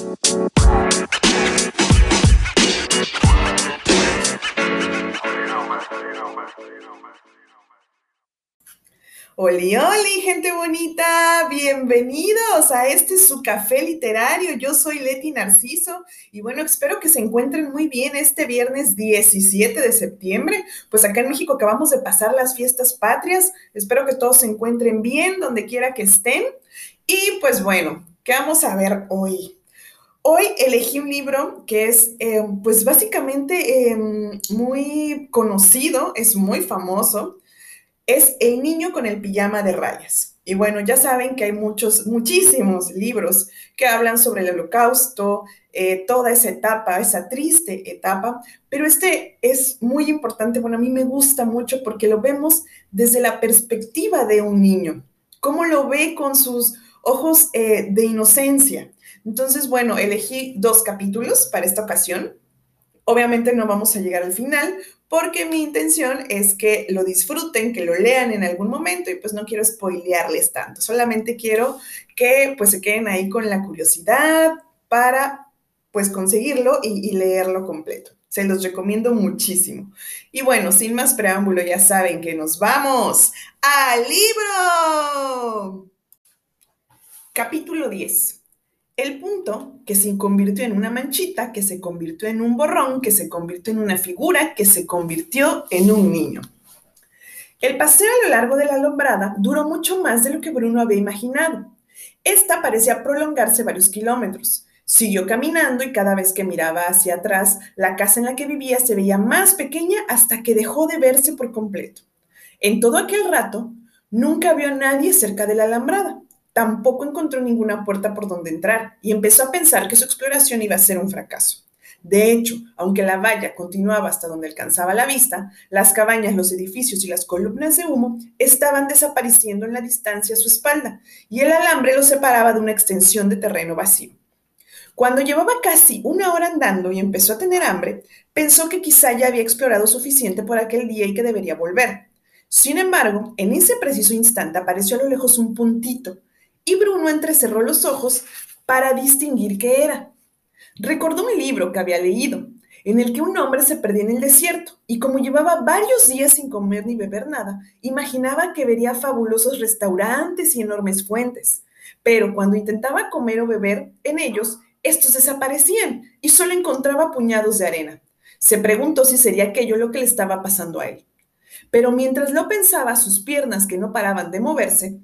Oli, oli, gente bonita, bienvenidos a este su café literario. Yo soy Leti Narciso y bueno, espero que se encuentren muy bien este viernes 17 de septiembre. Pues acá en México acabamos de pasar las fiestas patrias. Espero que todos se encuentren bien donde quiera que estén. Y pues bueno, ¿qué vamos a ver hoy? Hoy elegí un libro que es, eh, pues básicamente em, muy conocido, es muy famoso es El niño con el pijama de rayas. Y bueno, ya saben que hay muchos, muchísimos libros que hablan sobre el holocausto, eh, toda esa etapa, esa triste etapa, pero este es muy importante, bueno, a mí me gusta mucho porque lo vemos desde la perspectiva de un niño, cómo lo ve con sus ojos eh, de inocencia. Entonces, bueno, elegí dos capítulos para esta ocasión. Obviamente no vamos a llegar al final porque mi intención es que lo disfruten, que lo lean en algún momento y pues no quiero spoilearles tanto, solamente quiero que pues se queden ahí con la curiosidad para pues conseguirlo y, y leerlo completo. Se los recomiendo muchísimo. Y bueno, sin más preámbulo, ya saben que nos vamos al libro. Capítulo 10 el punto que se convirtió en una manchita, que se convirtió en un borrón, que se convirtió en una figura, que se convirtió en un niño. El paseo a lo largo de la alumbrada duró mucho más de lo que Bruno había imaginado. Esta parecía prolongarse varios kilómetros. Siguió caminando y cada vez que miraba hacia atrás, la casa en la que vivía se veía más pequeña hasta que dejó de verse por completo. En todo aquel rato, nunca vio a nadie cerca de la alambrada tampoco encontró ninguna puerta por donde entrar y empezó a pensar que su exploración iba a ser un fracaso. De hecho, aunque la valla continuaba hasta donde alcanzaba la vista, las cabañas, los edificios y las columnas de humo estaban desapareciendo en la distancia a su espalda y el alambre lo separaba de una extensión de terreno vacío. Cuando llevaba casi una hora andando y empezó a tener hambre, pensó que quizá ya había explorado suficiente por aquel día y que debería volver. Sin embargo, en ese preciso instante apareció a lo lejos un puntito, y Bruno entrecerró los ojos para distinguir qué era. Recordó un libro que había leído, en el que un hombre se perdía en el desierto y como llevaba varios días sin comer ni beber nada, imaginaba que vería fabulosos restaurantes y enormes fuentes. Pero cuando intentaba comer o beber en ellos, estos desaparecían y solo encontraba puñados de arena. Se preguntó si sería aquello lo que le estaba pasando a él. Pero mientras lo pensaba, sus piernas que no paraban de moverse,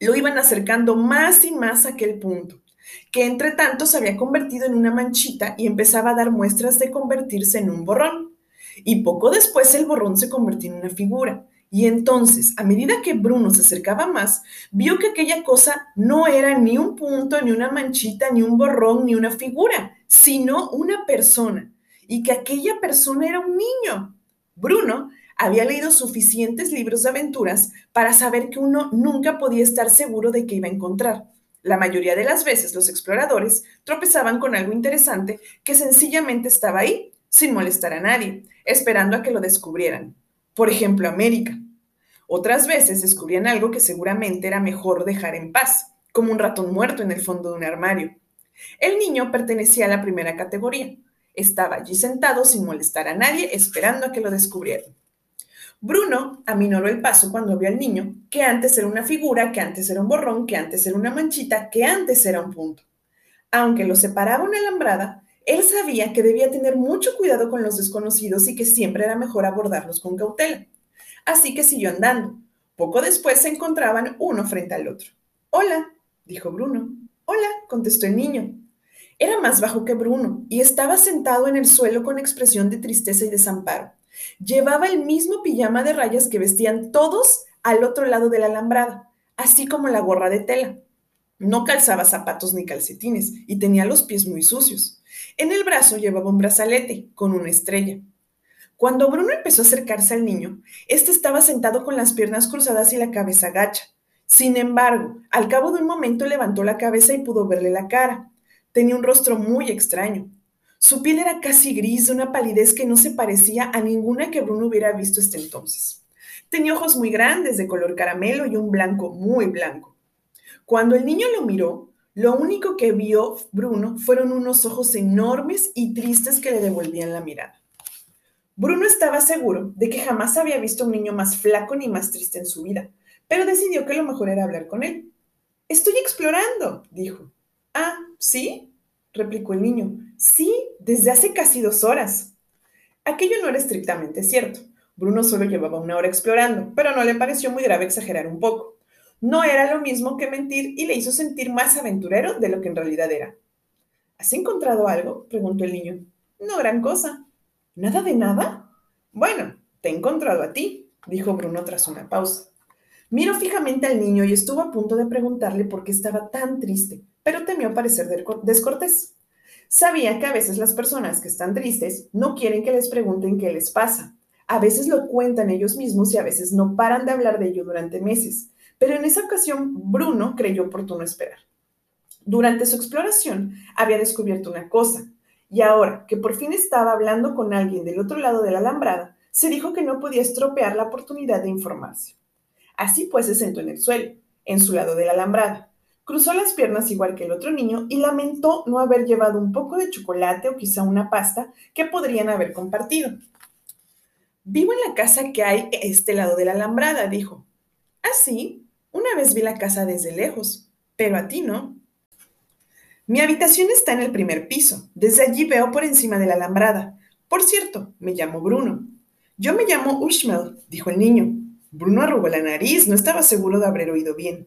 lo iban acercando más y más a aquel punto, que entre tanto se había convertido en una manchita y empezaba a dar muestras de convertirse en un borrón. Y poco después el borrón se convirtió en una figura. Y entonces, a medida que Bruno se acercaba más, vio que aquella cosa no era ni un punto, ni una manchita, ni un borrón, ni una figura, sino una persona. Y que aquella persona era un niño. Bruno había leído suficientes libros de aventuras para saber que uno nunca podía estar seguro de qué iba a encontrar. La mayoría de las veces los exploradores tropezaban con algo interesante que sencillamente estaba ahí, sin molestar a nadie, esperando a que lo descubrieran. Por ejemplo, América. Otras veces descubrían algo que seguramente era mejor dejar en paz, como un ratón muerto en el fondo de un armario. El niño pertenecía a la primera categoría. Estaba allí sentado sin molestar a nadie, esperando a que lo descubrieran. Bruno aminoró el paso cuando vio al niño, que antes era una figura, que antes era un borrón, que antes era una manchita, que antes era un punto. Aunque lo separaba una alambrada, él sabía que debía tener mucho cuidado con los desconocidos y que siempre era mejor abordarlos con cautela. Así que siguió andando. Poco después se encontraban uno frente al otro. Hola, dijo Bruno. Hola, contestó el niño. Era más bajo que Bruno y estaba sentado en el suelo con expresión de tristeza y desamparo. Llevaba el mismo pijama de rayas que vestían todos al otro lado de la alambrada, así como la gorra de tela. No calzaba zapatos ni calcetines y tenía los pies muy sucios. En el brazo llevaba un brazalete con una estrella. Cuando Bruno empezó a acercarse al niño, éste estaba sentado con las piernas cruzadas y la cabeza gacha. Sin embargo, al cabo de un momento levantó la cabeza y pudo verle la cara. Tenía un rostro muy extraño. Su piel era casi gris, de una palidez que no se parecía a ninguna que Bruno hubiera visto hasta entonces. Tenía ojos muy grandes, de color caramelo y un blanco muy blanco. Cuando el niño lo miró, Lo único que vio Bruno fueron unos ojos enormes y tristes que le devolvían la mirada. Bruno estaba seguro de que jamás había visto un niño más flaco ni más triste en su vida, pero decidió que lo mejor era hablar con él. Estoy explorando, dijo. Ah, ¿sí? Replicó el niño. Sí, desde hace casi dos horas. Aquello no era estrictamente cierto. Bruno solo llevaba una hora explorando, pero no le pareció muy grave exagerar un poco. No era lo mismo que mentir y le hizo sentir más aventurero de lo que en realidad era. ¿Has encontrado algo? preguntó el niño. No gran cosa. ¿Nada de nada? Bueno, te he encontrado a ti, dijo Bruno tras una pausa. Miró fijamente al niño y estuvo a punto de preguntarle por qué estaba tan triste, pero temió parecer descortés. Sabía que a veces las personas que están tristes no quieren que les pregunten qué les pasa. A veces lo cuentan ellos mismos y a veces no paran de hablar de ello durante meses. Pero en esa ocasión Bruno creyó oportuno esperar. Durante su exploración había descubierto una cosa, y ahora que por fin estaba hablando con alguien del otro lado de la alambrada, se dijo que no podía estropear la oportunidad de informarse. Así pues se sentó en el suelo, en su lado de la alambrada. Cruzó las piernas igual que el otro niño y lamentó no haber llevado un poco de chocolate o quizá una pasta que podrían haber compartido. Vivo en la casa que hay este lado de la alambrada, dijo. Ah, sí, una vez vi la casa desde lejos, pero a ti no. Mi habitación está en el primer piso. Desde allí veo por encima de la alambrada. Por cierto, me llamo Bruno. Yo me llamo Ushmel, dijo el niño. Bruno arrugó la nariz, no estaba seguro de haber oído bien.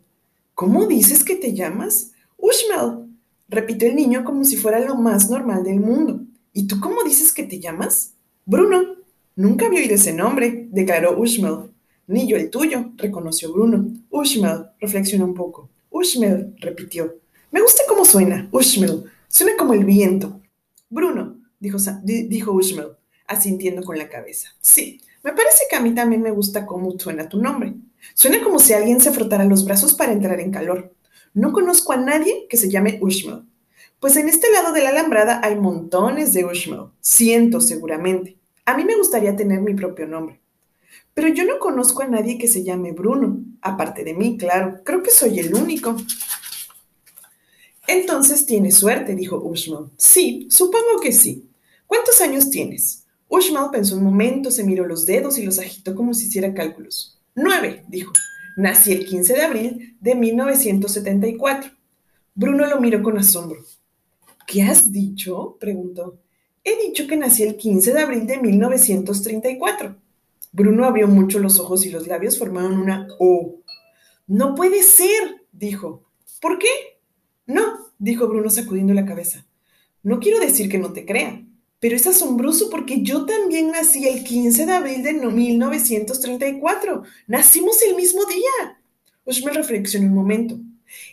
¿Cómo dices que te llamas? Ushmel, repitió el niño como si fuera lo más normal del mundo. ¿Y tú cómo dices que te llamas? Bruno. Nunca había oído ese nombre, declaró Ushmel. Ni yo el tuyo, reconoció Bruno. Ushmel, reflexionó un poco. Ushmel, repitió. Me gusta cómo suena, Ushmel. Suena como el viento. Bruno, dijo, dijo Ushmel, asintiendo con la cabeza. Sí, me parece que a mí también me gusta cómo suena tu nombre. Suena como si alguien se frotara los brazos para entrar en calor. No conozco a nadie que se llame Ushmel. Pues en este lado de la alambrada hay montones de Ushmel, cientos seguramente. A mí me gustaría tener mi propio nombre. Pero yo no conozco a nadie que se llame Bruno, aparte de mí, claro. Creo que soy el único. Entonces tienes suerte, dijo Ushmal. Sí, supongo que sí. ¿Cuántos años tienes? Ushmal pensó un momento, se miró los dedos y los agitó como si hiciera cálculos. Nueve, dijo. Nací el 15 de abril de 1974. Bruno lo miró con asombro. ¿Qué has dicho? preguntó. He dicho que nací el 15 de abril de 1934. Bruno abrió mucho los ojos y los labios formaron una O. No puede ser, dijo. ¿Por qué? No, dijo Bruno sacudiendo la cabeza. No quiero decir que no te crea, pero es asombroso porque yo también nací el 15 de abril de 1934. Nacimos el mismo día. Ushmel reflexionó un momento.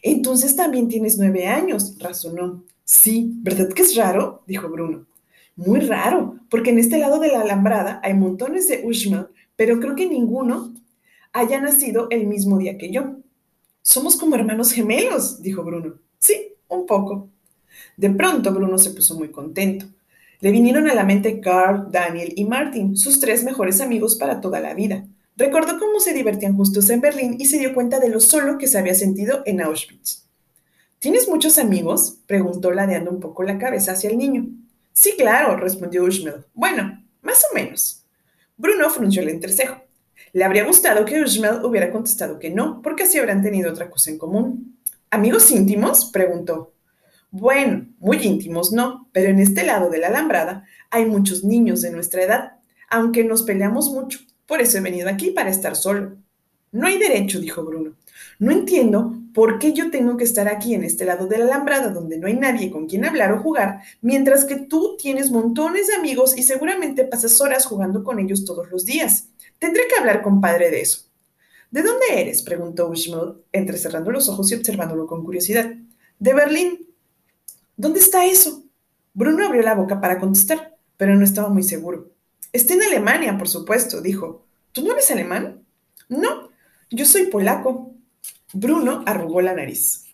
Entonces también tienes nueve años, razonó. Sí, ¿verdad que es raro? dijo Bruno. Muy raro, porque en este lado de la alambrada hay montones de Ushmel, pero creo que ninguno haya nacido el mismo día que yo. Somos como hermanos gemelos, dijo Bruno. Sí, un poco. De pronto Bruno se puso muy contento. Le vinieron a la mente Carl, Daniel y Martin, sus tres mejores amigos para toda la vida. Recordó cómo se divertían justos en Berlín y se dio cuenta de lo solo que se había sentido en Auschwitz. ¿Tienes muchos amigos? preguntó ladeando un poco la cabeza hacia el niño. Sí, claro, respondió Ushmel. Bueno, más o menos. Bruno frunció el entrecejo. Le habría gustado que Ushmel hubiera contestado que no, porque así habrían tenido otra cosa en común. ¿Amigos íntimos? preguntó. Bueno, muy íntimos no, pero en este lado de la alambrada hay muchos niños de nuestra edad, aunque nos peleamos mucho. Por eso he venido aquí para estar solo. No hay derecho, dijo Bruno. No entiendo por qué yo tengo que estar aquí en este lado de la alambrada donde no hay nadie con quien hablar o jugar, mientras que tú tienes montones de amigos y seguramente pasas horas jugando con ellos todos los días. Tendré que hablar con padre de eso. ¿De dónde eres? preguntó Ushmel, entrecerrando los ojos y observándolo con curiosidad. De Berlín. ¿Dónde está eso? Bruno abrió la boca para contestar, pero no estaba muy seguro. Está en Alemania, por supuesto, dijo. ¿Tú no eres alemán? No, yo soy polaco. Bruno arrugó la nariz.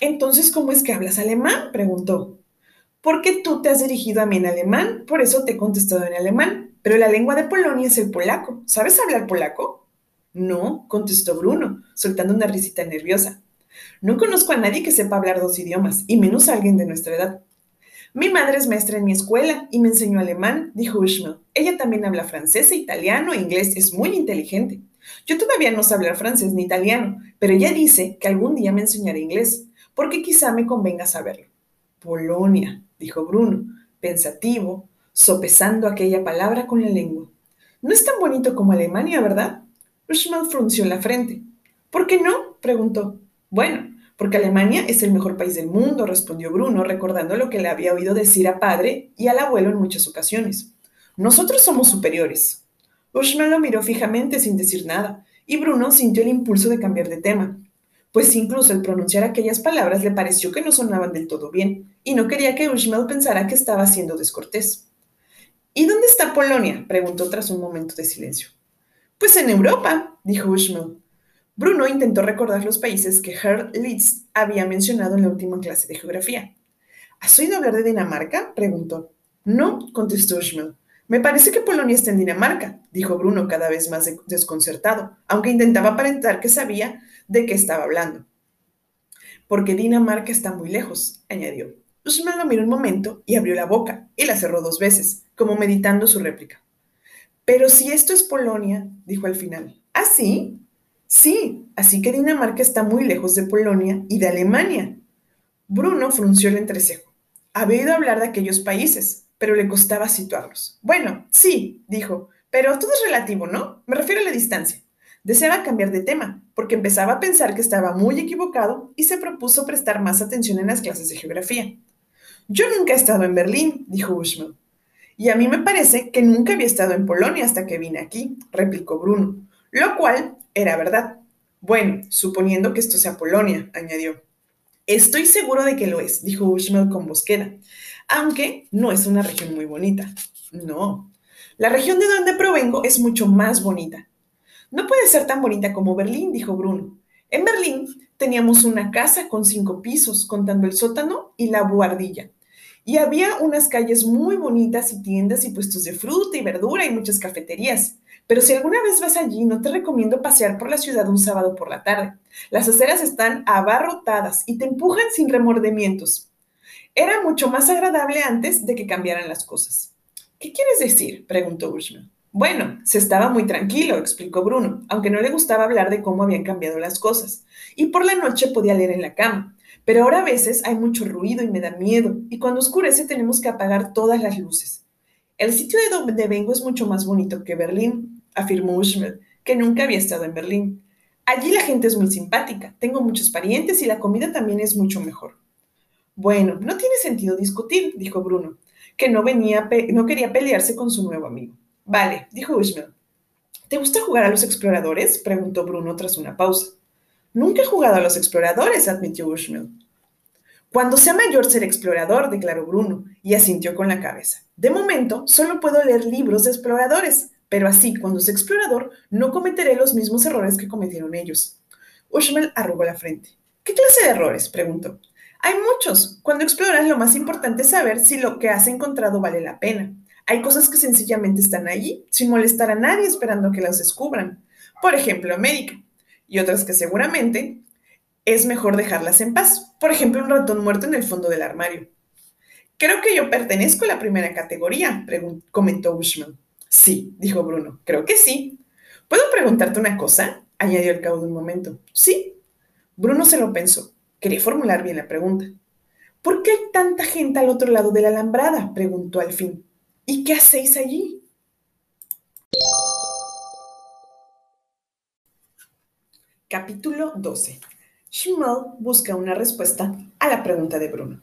Entonces, ¿cómo es que hablas alemán? preguntó. Porque tú te has dirigido a mí en alemán, por eso te he contestado en alemán. Pero la lengua de Polonia es el polaco. ¿Sabes hablar polaco? No, contestó Bruno, soltando una risita nerviosa. No conozco a nadie que sepa hablar dos idiomas, y menos a alguien de nuestra edad. Mi madre es maestra en mi escuela y me enseñó alemán, dijo Ushmel. Ella también habla francés e italiano e inglés, es muy inteligente. Yo todavía no sé hablar francés ni italiano, pero ella dice que algún día me enseñará inglés, porque quizá me convenga saberlo. Polonia, dijo Bruno, pensativo, sopesando aquella palabra con la lengua. No es tan bonito como Alemania, ¿verdad? Ushmel frunció la frente. ¿Por qué no? preguntó. Bueno, porque Alemania es el mejor país del mundo, respondió Bruno, recordando lo que le había oído decir a padre y al abuelo en muchas ocasiones. Nosotros somos superiores. Ushman lo miró fijamente sin decir nada, y Bruno sintió el impulso de cambiar de tema, pues incluso el pronunciar aquellas palabras le pareció que no sonaban del todo bien, y no quería que Ushmel pensara que estaba siendo descortés. ¿Y dónde está Polonia? preguntó tras un momento de silencio. Pues en Europa, dijo Ushmel. Bruno intentó recordar los países que Herr Litz había mencionado en la última clase de geografía. ¿Has oído hablar de Dinamarca? preguntó. No, contestó Schmel. Me parece que Polonia está en Dinamarca, dijo Bruno cada vez más desconcertado, aunque intentaba aparentar que sabía de qué estaba hablando. Porque Dinamarca está muy lejos, añadió. Schmel lo miró un momento y abrió la boca, y la cerró dos veces, como meditando su réplica. Pero si esto es Polonia, dijo al final. ¿Ah, sí? Sí, así que Dinamarca está muy lejos de Polonia y de Alemania. Bruno frunció el entrecejo. Había oído hablar de aquellos países, pero le costaba situarlos. Bueno, sí, dijo, pero todo es relativo, ¿no? Me refiero a la distancia. Deseaba cambiar de tema, porque empezaba a pensar que estaba muy equivocado y se propuso prestar más atención en las clases de geografía. Yo nunca he estado en Berlín, dijo Bushman. Y a mí me parece que nunca había estado en Polonia hasta que vine aquí, replicó Bruno, lo cual era verdad. Bueno, suponiendo que esto sea Polonia, añadió. Estoy seguro de que lo es, dijo Ushmel con bosqueda, aunque no es una región muy bonita. No, la región de donde provengo es mucho más bonita. No puede ser tan bonita como Berlín, dijo Bruno. En Berlín teníamos una casa con cinco pisos, contando el sótano y la buhardilla. Y había unas calles muy bonitas y tiendas y puestos de fruta y verdura y muchas cafeterías. Pero si alguna vez vas allí, no te recomiendo pasear por la ciudad un sábado por la tarde. Las aceras están abarrotadas y te empujan sin remordimientos. Era mucho más agradable antes de que cambiaran las cosas. ¿Qué quieres decir? preguntó Bushman. Bueno, se estaba muy tranquilo, explicó Bruno, aunque no le gustaba hablar de cómo habían cambiado las cosas. Y por la noche podía leer en la cama. Pero ahora a veces hay mucho ruido y me da miedo, y cuando oscurece tenemos que apagar todas las luces. El sitio de donde vengo es mucho más bonito que Berlín, afirmó Ushmel, que nunca había estado en Berlín. Allí la gente es muy simpática, tengo muchos parientes y la comida también es mucho mejor. Bueno, no tiene sentido discutir, dijo Bruno, que no, venía no quería pelearse con su nuevo amigo. Vale, dijo Ushmel. ¿Te gusta jugar a los exploradores? preguntó Bruno tras una pausa. Nunca he jugado a los exploradores, admitió Ushmel. Cuando sea mayor seré explorador, declaró Bruno, y asintió con la cabeza. De momento, solo puedo leer libros de exploradores, pero así, cuando sea explorador, no cometeré los mismos errores que cometieron ellos. Ushmel arrugó la frente. ¿Qué clase de errores? preguntó. Hay muchos. Cuando exploras, lo más importante es saber si lo que has encontrado vale la pena. Hay cosas que sencillamente están allí, sin molestar a nadie esperando que las descubran. Por ejemplo, América. Y otras que seguramente es mejor dejarlas en paz. Por ejemplo, un ratón muerto en el fondo del armario. Creo que yo pertenezco a la primera categoría, comentó Bushman. Sí, dijo Bruno. Creo que sí. ¿Puedo preguntarte una cosa? añadió el cabo de un momento. Sí. Bruno se lo pensó. Quería formular bien la pregunta. ¿Por qué hay tanta gente al otro lado de la alambrada? preguntó al fin. ¿Y qué hacéis allí? Capítulo 12. Schmal busca una respuesta a la pregunta de Bruno.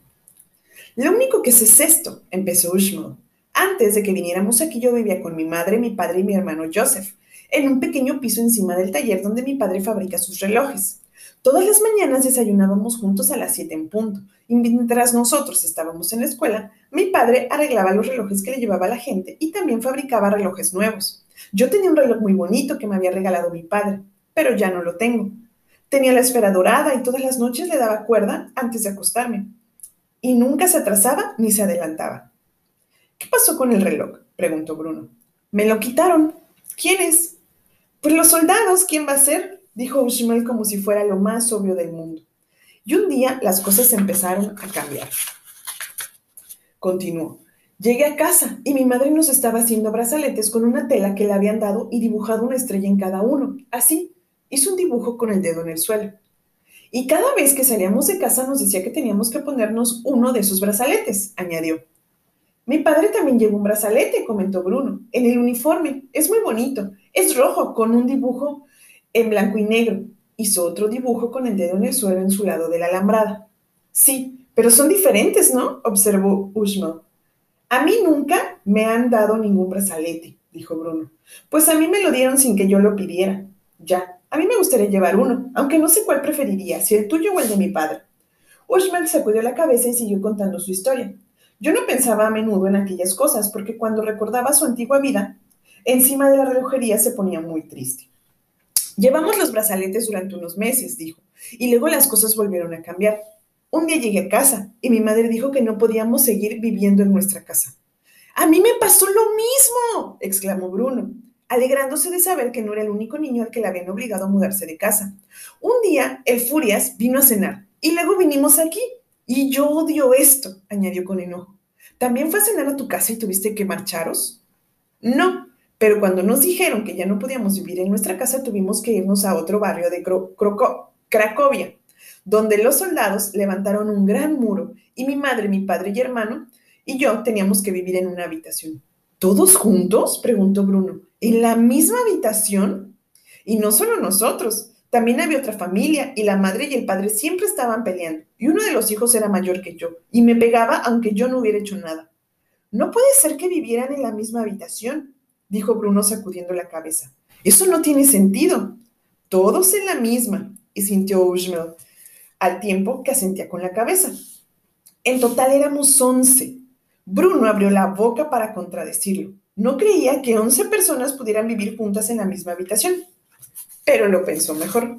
Lo único que sé es esto, empezó Schmal. Antes de que viniéramos aquí yo vivía con mi madre, mi padre y mi hermano Joseph, en un pequeño piso encima del taller donde mi padre fabrica sus relojes. Todas las mañanas desayunábamos juntos a las 7 en punto, y mientras nosotros estábamos en la escuela, mi padre arreglaba los relojes que le llevaba a la gente y también fabricaba relojes nuevos. Yo tenía un reloj muy bonito que me había regalado mi padre, pero ya no lo tengo. Tenía la esfera dorada y todas las noches le daba cuerda antes de acostarme. Y nunca se atrasaba ni se adelantaba. ¿Qué pasó con el reloj? preguntó Bruno. Me lo quitaron. ¿Quiénes? Pues los soldados, ¿quién va a ser? dijo Ushmel como si fuera lo más obvio del mundo. Y un día las cosas empezaron a cambiar. Continuó. Llegué a casa y mi madre nos estaba haciendo brazaletes con una tela que le habían dado y dibujado una estrella en cada uno. Así, hizo un dibujo con el dedo en el suelo. Y cada vez que salíamos de casa nos decía que teníamos que ponernos uno de esos brazaletes, añadió. Mi padre también lleva un brazalete, comentó Bruno, en el uniforme. Es muy bonito. Es rojo, con un dibujo en blanco y negro. Hizo otro dibujo con el dedo en el suelo en su lado de la alambrada. Sí, pero son diferentes, ¿no? observó Ushma. A mí nunca me han dado ningún brazalete, dijo Bruno. Pues a mí me lo dieron sin que yo lo pidiera. Ya, a mí me gustaría llevar uno, aunque no sé cuál preferiría, si el tuyo o el de mi padre. Ushman sacudió la cabeza y siguió contando su historia. Yo no pensaba a menudo en aquellas cosas, porque cuando recordaba su antigua vida, encima de la relojería se ponía muy triste. Llevamos los brazaletes durante unos meses, dijo, y luego las cosas volvieron a cambiar. Un día llegué a casa y mi madre dijo que no podíamos seguir viviendo en nuestra casa. A mí me pasó lo mismo, exclamó Bruno, alegrándose de saber que no era el único niño al que le habían obligado a mudarse de casa. Un día, el Furias vino a cenar y luego vinimos aquí. Y yo odio esto, añadió con enojo. ¿También fue a cenar a tu casa y tuviste que marcharos? No, pero cuando nos dijeron que ya no podíamos vivir en nuestra casa, tuvimos que irnos a otro barrio de Cracovia donde los soldados levantaron un gran muro y mi madre, mi padre y hermano y yo teníamos que vivir en una habitación. ¿Todos juntos? preguntó Bruno. ¿En la misma habitación? Y no solo nosotros, también había otra familia y la madre y el padre siempre estaban peleando y uno de los hijos era mayor que yo y me pegaba aunque yo no hubiera hecho nada. No puede ser que vivieran en la misma habitación, dijo Bruno sacudiendo la cabeza. Eso no tiene sentido. Todos en la misma, y sintió Ushmel al tiempo que asentía con la cabeza. En total éramos once. Bruno abrió la boca para contradecirlo. No creía que once personas pudieran vivir juntas en la misma habitación, pero lo pensó mejor.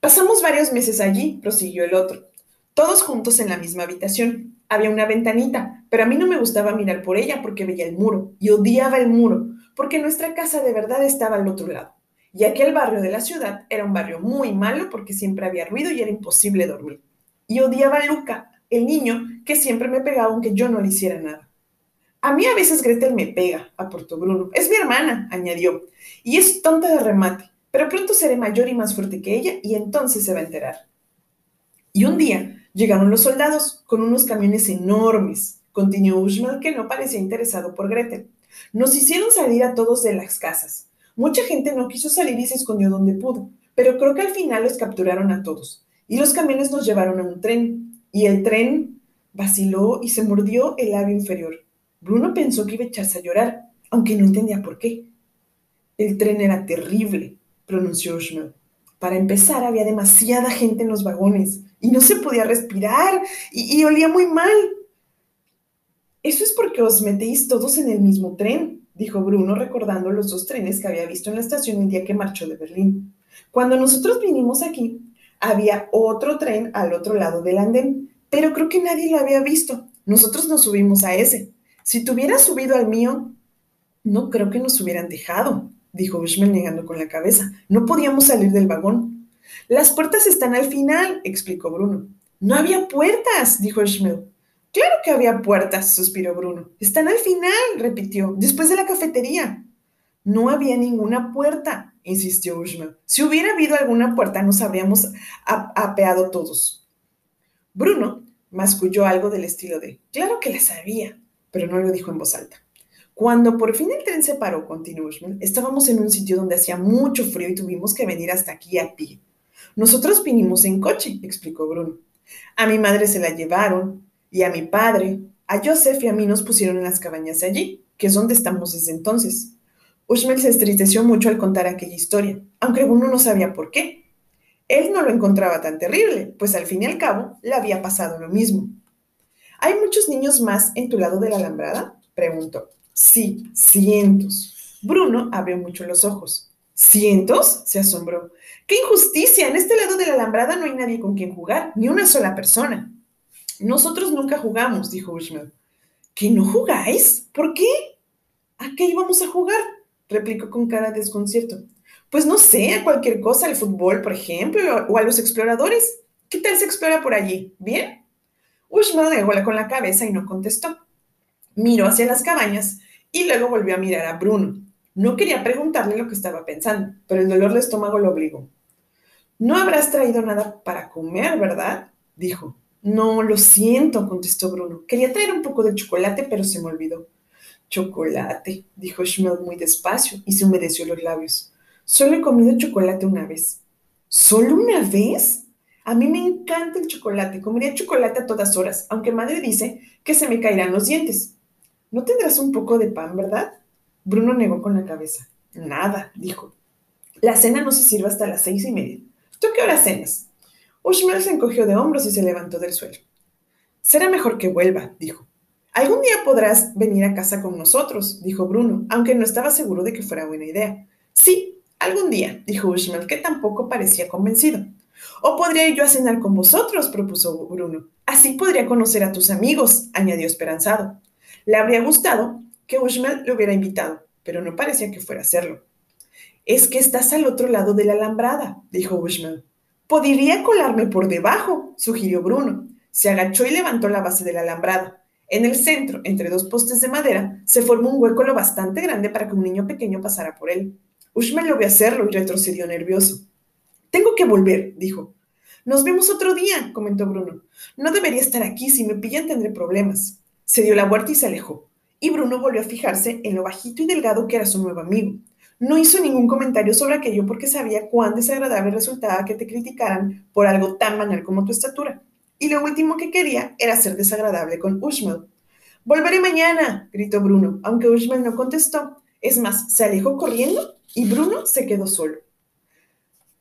Pasamos varios meses allí, prosiguió el otro, todos juntos en la misma habitación. Había una ventanita, pero a mí no me gustaba mirar por ella porque veía el muro y odiaba el muro, porque nuestra casa de verdad estaba al otro lado y aquel barrio de la ciudad era un barrio muy malo porque siempre había ruido y era imposible dormir. Y odiaba a Luca, el niño que siempre me pegaba aunque yo no le hiciera nada. A mí a veces Gretel me pega, aportó Bruno. Es mi hermana, añadió, y es tonta de remate, pero pronto seré mayor y más fuerte que ella y entonces se va a enterar. Y un día llegaron los soldados con unos camiones enormes, continuó Ushmal que no parecía interesado por Gretel. Nos hicieron salir a todos de las casas. Mucha gente no quiso salir y se escondió donde pudo, pero creo que al final los capturaron a todos. Y los camiones nos llevaron a un tren. Y el tren vaciló y se mordió el labio inferior. Bruno pensó que iba a echarse a llorar, aunque no entendía por qué. El tren era terrible, pronunció Ushmel. Para empezar, había demasiada gente en los vagones y no se podía respirar y, y olía muy mal. Eso es porque os metéis todos en el mismo tren, dijo Bruno recordando los dos trenes que había visto en la estación el día que marchó de Berlín. Cuando nosotros vinimos aquí, había otro tren al otro lado del andén, pero creo que nadie lo había visto. Nosotros nos subimos a ese. Si te hubieras subido al mío, no creo que nos hubieran dejado, dijo Bushman negando con la cabeza. No podíamos salir del vagón. Las puertas están al final, explicó Bruno. No había puertas, dijo Schmel. Claro que había puertas, suspiró Bruno. Están al final, repitió, después de la cafetería. No había ninguna puerta, insistió Ushma. Si hubiera habido alguna puerta, nos habríamos apeado todos. Bruno masculló algo del estilo de, claro que la sabía, pero no lo dijo en voz alta. Cuando por fin el tren se paró, continuó Ushman, estábamos en un sitio donde hacía mucho frío y tuvimos que venir hasta aquí a pie. Nosotros vinimos en coche, explicó Bruno. A mi madre se la llevaron, y a mi padre, a Joseph y a mí nos pusieron en las cabañas allí, que es donde estamos desde entonces. Ushmel se entristeció mucho al contar aquella historia, aunque uno no sabía por qué. Él no lo encontraba tan terrible, pues al fin y al cabo le había pasado lo mismo. ¿Hay muchos niños más en tu lado de la alambrada? preguntó. Sí, cientos. Bruno abrió mucho los ojos. ¿Cientos? se asombró. ¡Qué injusticia! En este lado de la alambrada no hay nadie con quien jugar, ni una sola persona. Nosotros nunca jugamos, dijo Ushmel. ¿Que no jugáis? ¿Por qué? ¿A qué íbamos a jugar? replicó con cara de desconcierto. Pues no sé, a cualquier cosa, al fútbol, por ejemplo, o a los exploradores. ¿Qué tal se explora por allí? ¿Bien? Ushmal negó con la cabeza y no contestó. Miró hacia las cabañas y luego volvió a mirar a Bruno. No quería preguntarle lo que estaba pensando, pero el dolor de estómago lo obligó. No habrás traído nada para comer, ¿verdad? dijo. No, lo siento, contestó Bruno. Quería traer un poco de chocolate, pero se me olvidó. Chocolate, dijo Schmelt muy despacio y se humedeció los labios. Solo he comido chocolate una vez. ¿Solo una vez? A mí me encanta el chocolate. Comería chocolate a todas horas, aunque madre dice que se me caerán los dientes. ¿No tendrás un poco de pan, verdad? Bruno negó con la cabeza. Nada, dijo. La cena no se sirve hasta las seis y media. ¿Tú qué hora cenas? Ushmel se encogió de hombros y se levantó del suelo. Será mejor que vuelva, dijo. Algún día podrás venir a casa con nosotros, dijo Bruno, aunque no estaba seguro de que fuera buena idea. Sí, algún día, dijo Ushmel, que tampoco parecía convencido. O podría ir yo a cenar con vosotros, propuso Bruno. Así podría conocer a tus amigos, añadió esperanzado. Le habría gustado que Ushmel le hubiera invitado, pero no parecía que fuera a hacerlo. Es que estás al otro lado de la alambrada, dijo Ushmel. Podría colarme por debajo, sugirió Bruno. Se agachó y levantó la base de la alambrada. En el centro, entre dos postes de madera, se formó un hueco lo bastante grande para que un niño pequeño pasara por él. Ushman lo vio hacerlo y retrocedió nervioso. Tengo que volver, dijo. Nos vemos otro día, comentó Bruno. No debería estar aquí. Si me pillan tendré problemas. Se dio la vuelta y se alejó. Y Bruno volvió a fijarse en lo bajito y delgado que era su nuevo amigo. No hizo ningún comentario sobre aquello porque sabía cuán desagradable resultaba que te criticaran por algo tan banal como tu estatura. Y lo último que quería era ser desagradable con Ushmel. Volveré mañana, gritó Bruno, aunque Ushmel no contestó. Es más, se alejó corriendo y Bruno se quedó solo.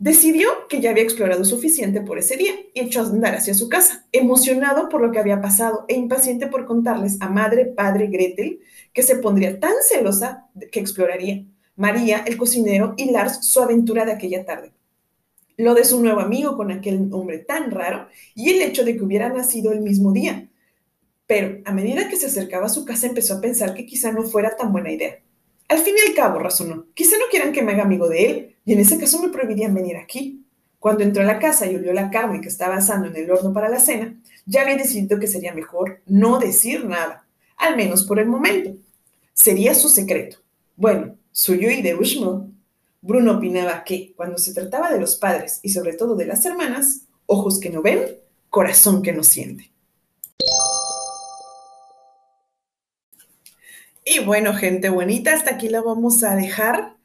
Decidió que ya había explorado suficiente por ese día y echó a andar hacia su casa, emocionado por lo que había pasado e impaciente por contarles a madre, padre, Gretel, que se pondría tan celosa que exploraría. María, el cocinero, y Lars su aventura de aquella tarde. Lo de su nuevo amigo con aquel hombre tan raro y el hecho de que hubiera nacido el mismo día. Pero a medida que se acercaba a su casa empezó a pensar que quizá no fuera tan buena idea. Al fin y al cabo, razonó, quizá no quieran que me haga amigo de él y en ese caso me prohibirían venir aquí. Cuando entró a la casa y olió la carne que estaba asando en el horno para la cena, ya había decidido que sería mejor no decir nada, al menos por el momento. Sería su secreto. Bueno, suyo y de Ushmo. Bruno opinaba que, cuando se trataba de los padres y sobre todo de las hermanas, ojos que no ven, corazón que no siente. Y bueno, gente bonita, hasta aquí la vamos a dejar.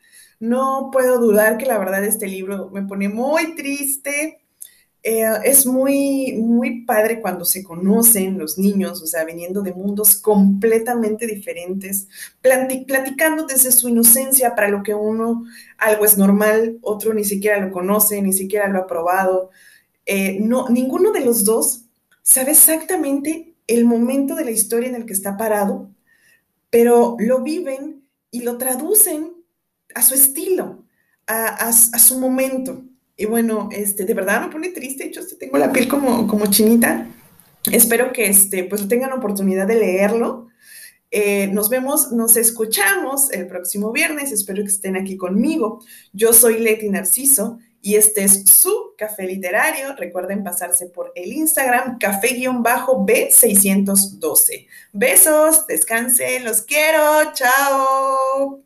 No puedo dudar que la verdad este libro me pone muy triste, eh, es muy, muy padre cuando se conocen los niños, o sea, viniendo de mundos completamente diferentes, platicando desde su inocencia para lo que uno algo es normal, otro ni siquiera lo conoce, ni siquiera lo ha probado. Eh, no, ninguno de los dos sabe exactamente el momento de la historia en el que está parado, pero lo viven y lo traducen a su estilo, a su momento. Y bueno, este, de verdad me pone triste, yo tengo la piel como, como chinita. Espero que este, pues tengan oportunidad de leerlo. Eh, nos vemos, nos escuchamos el próximo viernes. Espero que estén aquí conmigo. Yo soy Leti Narciso y este es su café literario. Recuerden pasarse por el Instagram café-b612. Besos, descansen, los quiero. Chao.